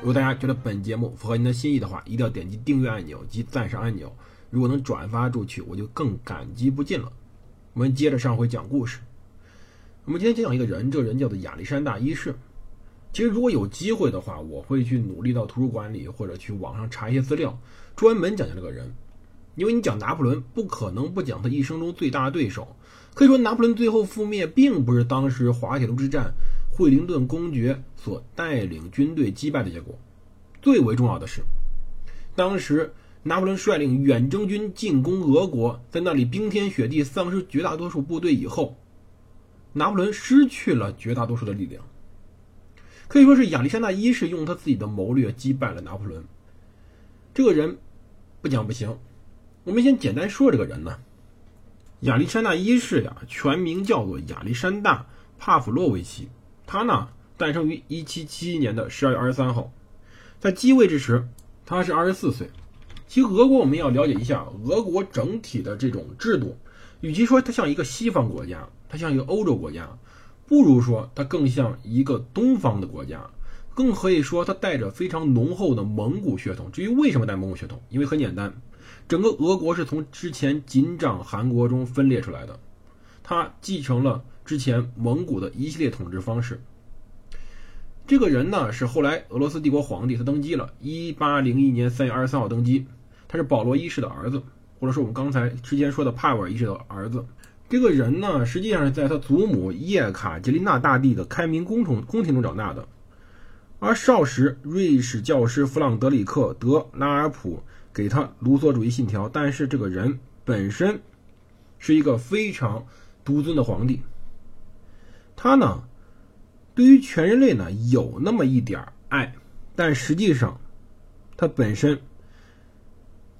如果大家觉得本节目符合您的心意的话，一定要点击订阅按钮及赞赏按钮。如果能转发出去，我就更感激不尽了。我们接着上回讲故事。我们今天讲讲一个人，这人叫做亚历山大一世。其实如果有机会的话，我会去努力到图书馆里或者去网上查一些资料，专门讲讲这个人。因为你讲拿破仑，不可能不讲他一生中最大的对手。可以说，拿破仑最后覆灭，并不是当时滑铁卢之战。惠灵顿公爵所带领军队击败的结果，最为重要的是，当时拿破仑率领远征军进攻俄国，在那里冰天雪地，丧失绝大多数部队以后，拿破仑失去了绝大多数的力量。可以说是亚历山大一世用他自己的谋略击败了拿破仑。这个人不讲不行，我们先简单说这个人呢。亚历山大一世呀，全名叫做亚历山大·帕夫洛维奇。他呢，诞生于一七七一年的十二月二十三号，在继位之时，他是二十四岁。其实俄国我们要了解一下俄国整体的这种制度，与其说它像一个西方国家，它像一个欧洲国家，不如说它更像一个东方的国家，更可以说它带着非常浓厚的蒙古血统。至于为什么带蒙古血统，因为很简单，整个俄国是从之前锦掌汗国中分裂出来的，它继承了。之前蒙古的一系列统治方式，这个人呢是后来俄罗斯帝国皇帝，他登基了，一八零一年三月二十三号登基，他是保罗一世的儿子，或者说我们刚才之前说的帕瓦尔一世的儿子。这个人呢，实际上是在他祖母叶卡捷琳娜大帝的开明宫中宫廷中长大的，而少时瑞士教师弗朗德里克·德拉尔普给他卢梭主义信条，但是这个人本身是一个非常独尊的皇帝。他呢，对于全人类呢有那么一点爱，但实际上，他本身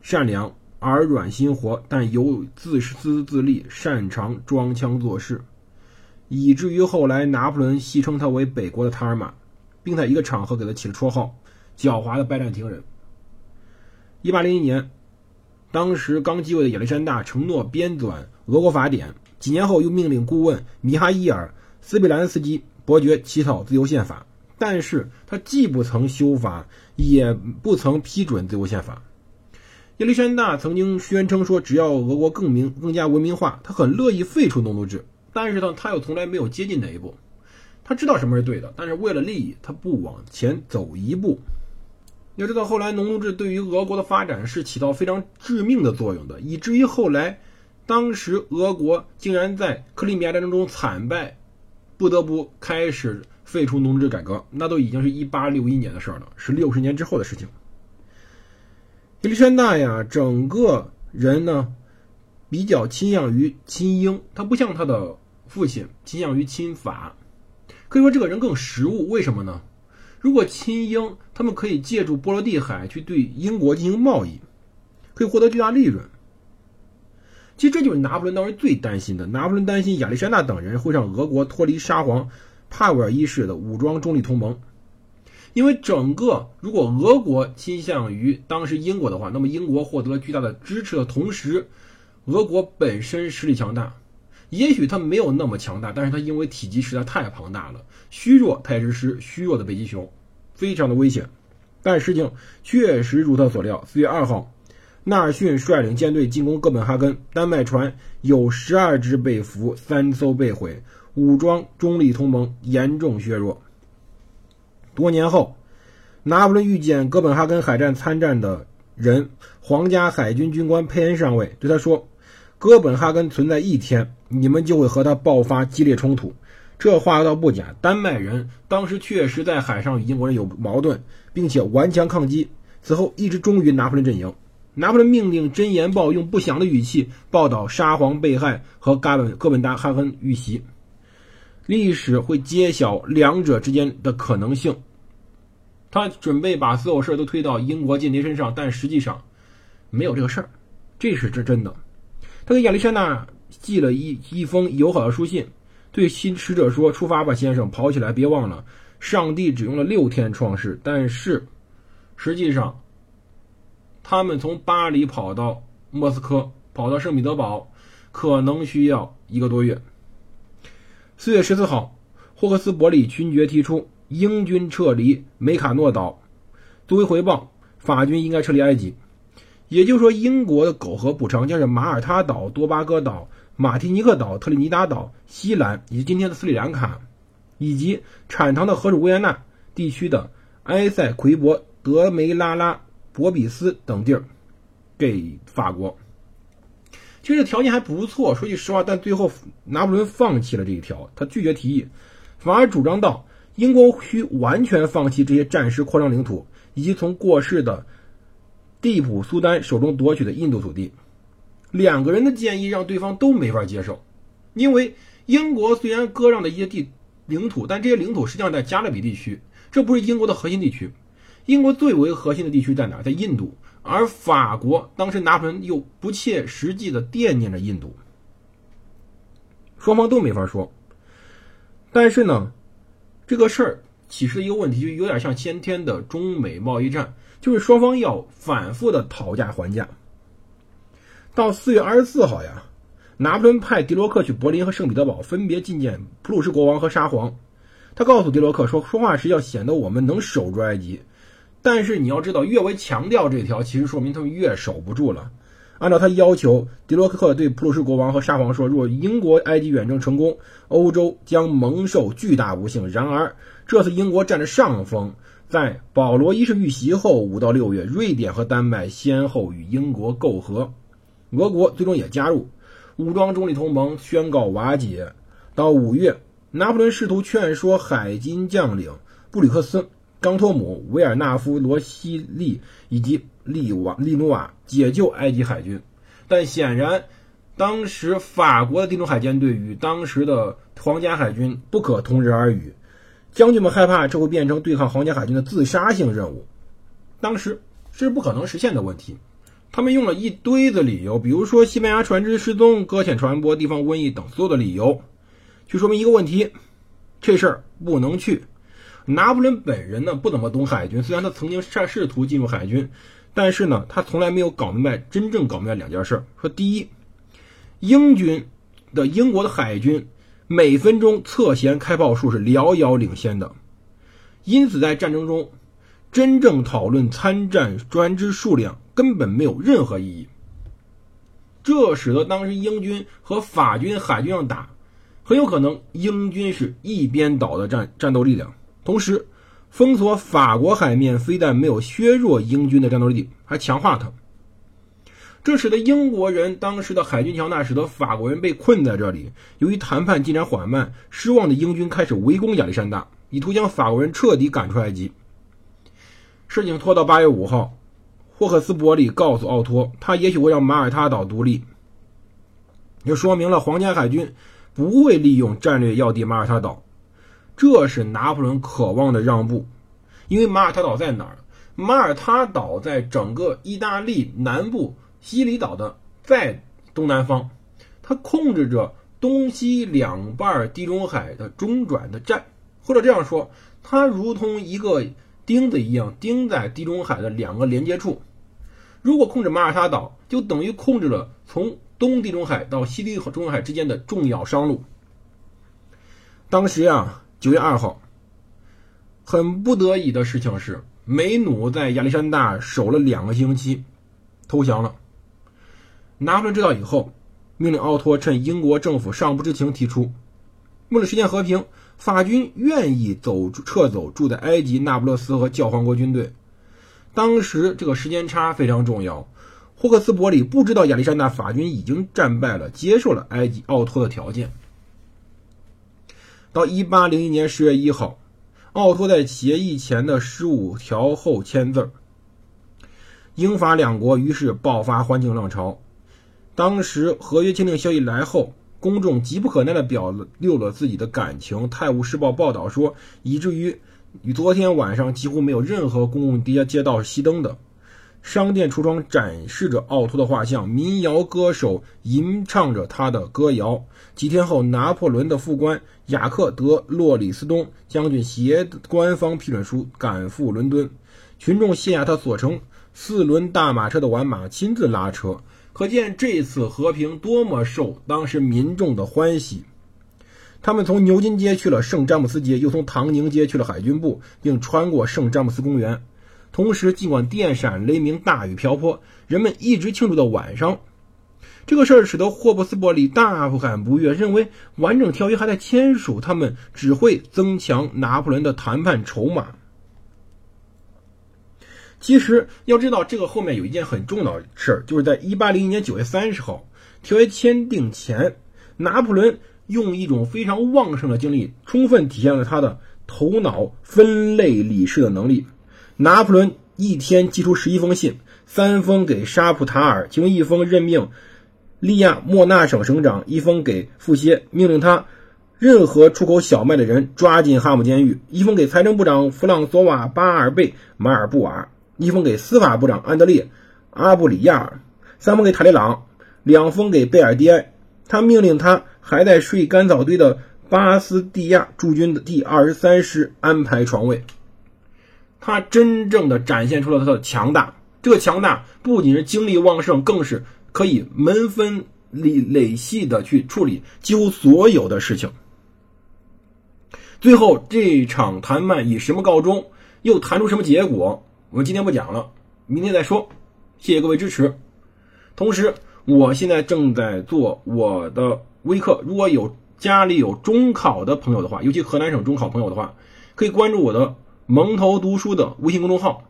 善良而软心活，但有自私自利，擅长装腔作势，以至于后来拿破仑戏称他为北国的塔尔玛，并在一个场合给他起了绰号“狡猾的拜占庭人”。一八零一年，当时刚继位的亚历山大承诺编纂俄国法典，几年后又命令顾问米哈伊尔。斯皮兰斯基伯爵起草自由宪法，但是他既不曾修法，也不曾批准自由宪法。亚历山大曾经宣称说，只要俄国更明、更加文明化，他很乐意废除农奴制。但是呢，他又从来没有接近那一步。他知道什么是对的，但是为了利益，他不往前走一步。要知道，后来农奴制对于俄国的发展是起到非常致命的作用的，以至于后来，当时俄国竟然在克里米亚战争中惨败。不得不开始废除农制改革，那都已经是一八六一年的事儿了，是六十年之后的事情。亚历山大呀，整个人呢比较倾向于亲英，他不像他的父亲倾向于亲法，可以说这个人更实务。为什么呢？如果亲英，他们可以借助波罗的海去对英国进行贸易，可以获得巨大利润。其实这就是拿破仑当时最担心的。拿破仑担心亚历山大等人会让俄国脱离沙皇帕维尔一世的武装中立同盟，因为整个如果俄国倾向于当时英国的话，那么英国获得了巨大的支持的同时，俄国本身实力强大，也许他没有那么强大，但是他因为体积实在太庞大了，虚弱太师师，虚弱的北极熊，非常的危险。但事情确实如他所料，四月二号。纳尔逊率领舰队进攻哥本哈根，丹麦船有十二只被俘，三艘被毁，武装中立同盟严重削弱。多年后，拿破仑遇见哥本哈根海战参战的人，皇家海军军官佩恩上尉对他说：“哥本哈根存在一天，你们就会和他爆发激烈冲突。”这话倒不假，丹麦人当时确实在海上与英国人有矛盾，并且顽强抗击，此后一直忠于拿破仑阵营。拿破仑命令《真言报》用不祥的语气报道沙皇被害和嘎本哥本达哈根遇袭，历史会揭晓两者之间的可能性。他准备把所有事都推到英国间谍身上，但实际上没有这个事儿，这是真真的。他给亚历山大寄了一一封友好的书信，对新使者说：“出发吧，先生，跑起来！别忘了，上帝只用了六天创世，但是实际上，他们从巴黎跑到莫斯科，跑到圣彼得堡，可能需要一个多月。”四月十四号，霍克斯伯里勋爵提出。英军撤离梅卡诺岛，作为回报，法军应该撤离埃及。也就是说，英国的苟合补偿将是马耳他岛、多巴哥岛、马提尼克岛、特立尼达岛、西兰以及今天的斯里兰卡，以及产糖的河属维也纳地区的埃塞奎博、德梅拉拉、博比斯等地儿，给法国。其实条件还不错，说句实话，但最后拿破仑放弃了这一条，他拒绝提议，反而主张到。英国需完全放弃这些战时扩张领土，以及从过世的蒂普苏丹手中夺取的印度土地。两个人的建议让对方都没法接受，因为英国虽然割让了一些地领土，但这些领土实际上在加勒比地区，这不是英国的核心地区。英国最为核心的地区在哪？在印度。而法国当时拿破仑又不切实际的惦念着印度，双方都没法说。但是呢？这个事儿启示一个问题，就有点像先天的中美贸易战，就是双方要反复的讨价还价。到四月二十四号呀，拿破仑派迪罗克去柏林和圣彼得堡分别觐见普鲁士国王和沙皇。他告诉迪罗克说：“说话时要显得我们能守住埃及，但是你要知道，越为强调这条，其实说明他们越守不住了。”按照他要求，迪罗克对普鲁士国王和沙皇说：“若英国埃及远征成功，欧洲将蒙受巨大不幸。然而，这次英国占着上风。在保罗一世遇袭后，五到六月，瑞典和丹麦先后与英国媾和，俄国最终也加入，武装中立同盟宣告瓦解。到五月，拿破仑试图劝说海军将领布吕克斯。”冈托姆、维尔纳夫、罗西利以及利瓦利努瓦解救埃及海军，但显然，当时法国的地中海舰队与当时的皇家海军不可同日而语。将军们害怕这会变成对抗皇家海军的自杀性任务，当时是不可能实现的问题。他们用了一堆的理由，比如说西班牙船只失踪、搁浅船舶、地方瘟疫等所有的理由，去说明一个问题：这事儿不能去。拿破仑本人呢不怎么懂海军，虽然他曾经试试图进入海军，但是呢他从来没有搞明白真正搞明白两件事。说第一，英军的英国的海军每分钟侧舷开炮数是遥遥领先的，因此在战争中真正讨论参战船只数量根本没有任何意义。这使得当时英军和法军海军上打，很有可能英军是一边倒的战战斗力量。同时，封锁法国海面非但没有削弱英军的战斗力，还强化它。这使得英国人当时的海军强大，使得法国人被困在这里。由于谈判进展缓慢，失望的英军开始围攻亚历山大，以图将法国人彻底赶出埃及。事情拖到八月五号，霍克斯伯里告诉奥托，他也许会让马耳他岛独立，就说明了皇家海军不会利用战略要地马耳他岛。这是拿破仑渴望的让步，因为马耳他岛在哪儿？马耳他岛在整个意大利南部西里岛的在东南方，它控制着东西两半地中海的中转的站，或者这样说，它如同一个钉子一样钉在地中海的两个连接处。如果控制马耳他岛，就等于控制了从东地中海到西地中海之间的重要商路。当时呀。九月二号，很不得已的事情是，梅努在亚历山大守了两个星期，投降了。拿破仑知道以后，命令奥托趁英国政府尚不知情提出，为了实现和平，法军愿意走撤走住在埃及那不勒斯和教皇国军队。当时这个时间差非常重要，霍克斯伯里不知道亚历山大法军已经战败了，接受了埃及奥托的条件。到一八零一年十月一号，奥托在协议前的十五条后签字英法两国于是爆发欢庆浪潮。当时合约签订消息来后，公众急不可耐地表露了自己的感情。《泰晤士报》报道说，以至于与昨天晚上几乎没有任何公共街街道熄灯的。商店橱窗展示着奥托的画像，民谣歌手吟唱着他的歌谣。几天后，拿破仑的副官雅克·德·洛里斯东将军携官方批准书赶赴伦敦，群众谢下他所乘四轮大马车的挽马，亲自拉车。可见这次和平多么受当时民众的欢喜。他们从牛津街去了圣詹姆斯街，又从唐宁街去了海军部，并穿过圣詹姆斯公园。同时，尽管电闪雷鸣、大雨瓢泼，人们一直庆祝到晚上。这个事儿使得霍布斯伯里大感不悦，认为完整条约还在签署，他们只会增强拿破仑的谈判筹码。其实要知道，这个后面有一件很重要的事儿，就是在1801年9月30号条约签订前，拿破仑用一种非常旺盛的精力，充分体现了他的头脑分类理事的能力。拿破仑一天寄出十一封信，三封给沙普塔尔，其中一封任命利亚莫纳省省长，一封给富歇，命令他任何出口小麦的人抓进哈姆监狱；一封给财政部长弗朗索瓦巴尔贝马尔布瓦，一封给司法部长安德烈阿布里亚尔，三封给塔列朗，两封给贝尔蒂埃。他命令他还在睡干草堆的巴斯蒂亚驻军的第二十三师安排床位。他真正的展现出了他的强大，这个强大不仅是精力旺盛，更是可以门分累累细的去处理几乎所有的事情。最后这场谈判以什么告终，又谈出什么结果，我们今天不讲了，明天再说。谢谢各位支持。同时，我现在正在做我的微课，如果有家里有中考的朋友的话，尤其河南省中考朋友的话，可以关注我的。蒙头读书的微信公众号，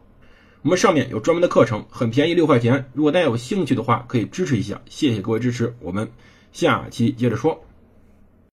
我们上面有专门的课程，很便宜，六块钱。如果大家有兴趣的话，可以支持一下，谢谢各位支持。我们下期接着说。